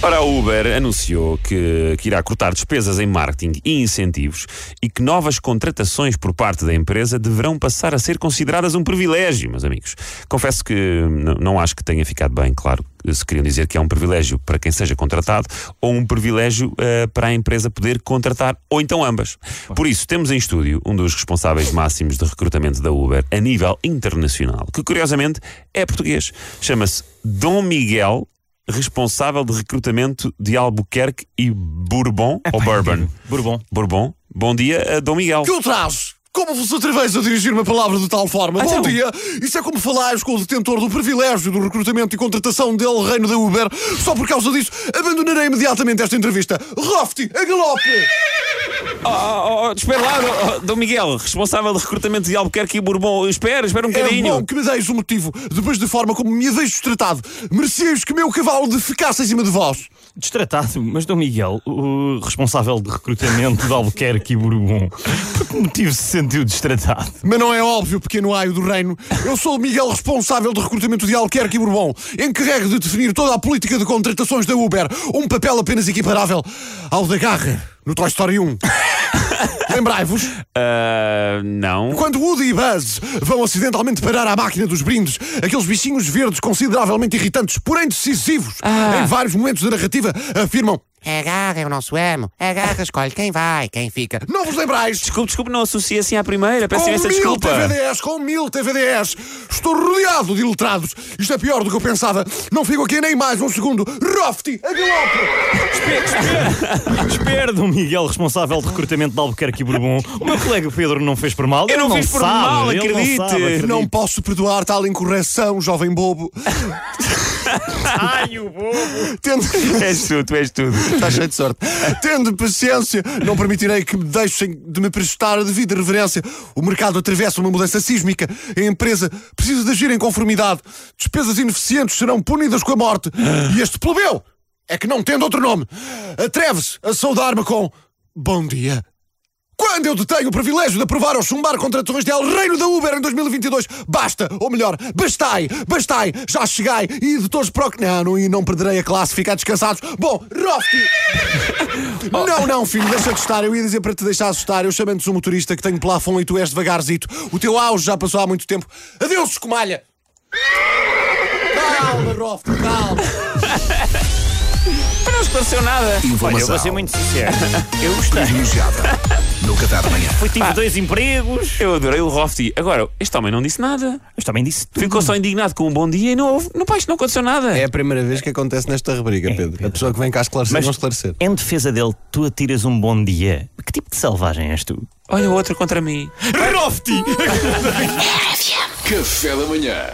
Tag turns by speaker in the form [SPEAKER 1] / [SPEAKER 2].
[SPEAKER 1] Ora, a Uber anunciou que, que irá cortar despesas em marketing e incentivos e que novas contratações por parte da empresa deverão passar a ser consideradas um privilégio, meus amigos. Confesso que não acho que tenha ficado bem claro se queriam dizer que é um privilégio para quem seja contratado ou um privilégio eh, para a empresa poder contratar, ou então ambas. Por isso, temos em estúdio um dos responsáveis máximos de recrutamento da Uber a nível internacional, que curiosamente é português. Chama-se Dom Miguel responsável de recrutamento de Albuquerque e Bourbon ou Bourbon?
[SPEAKER 2] Bourbon.
[SPEAKER 1] Bourbon. Bom dia, a Dom Miguel.
[SPEAKER 3] Que o traz? Como vos atreveis a dirigir uma palavra de tal forma?
[SPEAKER 1] Então.
[SPEAKER 3] Bom dia! Isso é como falares com o detentor do privilégio do recrutamento e contratação dele, reino da Uber. Só por causa disso, abandonarei imediatamente esta entrevista. Rofty, a galope!
[SPEAKER 1] Oh, oh, oh, espera lá, oh, Dom Miguel, responsável de recrutamento de Albuquerque e Bourbon. Espera, espera um
[SPEAKER 3] É
[SPEAKER 1] bocadinho.
[SPEAKER 3] bom que me deis o motivo, depois da forma como me haveis tratado. Mereceis que meu cavalo defecasse em cima de vós.
[SPEAKER 2] Destratado, mas Dom Miguel, o responsável de recrutamento de Albuquerque e Bourbon, por que motivo se sentiu destratado?
[SPEAKER 3] Mas não é óbvio, pequeno aio do reino. Eu sou o Miguel responsável de recrutamento de Alquerque e Bourbon, encarregue de definir toda a política de contratações da Uber, um papel apenas equiparável ao da Garra, no Toy Story 1. Lembrai-vos,
[SPEAKER 1] Ah, não.
[SPEAKER 3] quando Woody e Buzz vão acidentalmente parar à máquina dos brindes, aqueles bichinhos verdes consideravelmente irritantes, porém decisivos, em vários momentos da narrativa, afirmam
[SPEAKER 4] Agarra é o nosso amo. Agarra, escolhe quem vai, quem fica.
[SPEAKER 3] Não vos lembrais?
[SPEAKER 1] Desculpe, desculpe, não associa assim à primeira. Peço
[SPEAKER 3] Com
[SPEAKER 1] imensa
[SPEAKER 3] mil
[SPEAKER 1] desculpa.
[SPEAKER 3] TVDs, com mil TVDs. Estou rodeado de iletrados. Isto é pior do que eu pensava. Não fico aqui nem mais um segundo. Rofty, a galope!
[SPEAKER 2] Espera, Dom Miguel, responsável de recrutamento de Albuquerque e Bourbon. O meu colega Pedro não fez por mal.
[SPEAKER 1] Eu
[SPEAKER 2] Ele
[SPEAKER 1] não fiz por
[SPEAKER 2] sabe,
[SPEAKER 1] mal,
[SPEAKER 2] ele não
[SPEAKER 1] acredite.
[SPEAKER 2] sabe, acredite.
[SPEAKER 3] Não posso perdoar tal incorreção, jovem bobo.
[SPEAKER 2] Ai, o bobo.
[SPEAKER 3] Tendo...
[SPEAKER 1] És tu, tu és tudo.
[SPEAKER 3] Está cheio de sorte. Tendo paciência, não permitirei que me deixem de me prestar a devida reverência. O mercado atravessa uma mudança sísmica. A empresa precisa de agir em conformidade. Despesas ineficientes serão punidas com a morte. E este plebeu é que não tendo outro nome, atreve-se a saudar-me com bom dia. Quando eu detenho o privilégio de aprovar ou chumbar contratações de El Reino da Uber em 2022, basta, ou melhor, bastai, bastai, já chegai e editores proc... Não, não, e não perderei a classe, ficar descansados. Bom, Rofty! Não, não, filho, deixa de estar. Eu ia dizer para te deixar assustar. Eu chamando-te um motorista que tenho plafon e tu és devagarzito. O teu auge já passou há muito tempo. Adeus, escumalha! Calma, Rofty, calma.
[SPEAKER 1] Não esclareceu nada.
[SPEAKER 2] Olha, eu
[SPEAKER 5] Informação
[SPEAKER 2] vou ser muito sincero. Eu gostei.
[SPEAKER 5] privilegiada no Qatar da Manhã.
[SPEAKER 2] Foi, tive dois empregos.
[SPEAKER 1] Eu adorei o Rofty. Agora, este homem não disse nada.
[SPEAKER 2] Mas também disse tudo.
[SPEAKER 1] Ficou só indignado com um bom dia e não houve. Não, pá, isto não aconteceu nada.
[SPEAKER 6] É a primeira vez que acontece nesta rubrica, Pedro. A pessoa que vem cá esclarecer,
[SPEAKER 2] Mas-
[SPEAKER 6] não esclarecer.
[SPEAKER 2] Em defesa dele, tu atiras um bom dia. Que tipo de selvagem és tu?
[SPEAKER 1] Olha o outro contra mim.
[SPEAKER 2] Rofty!
[SPEAKER 7] Café da manhã.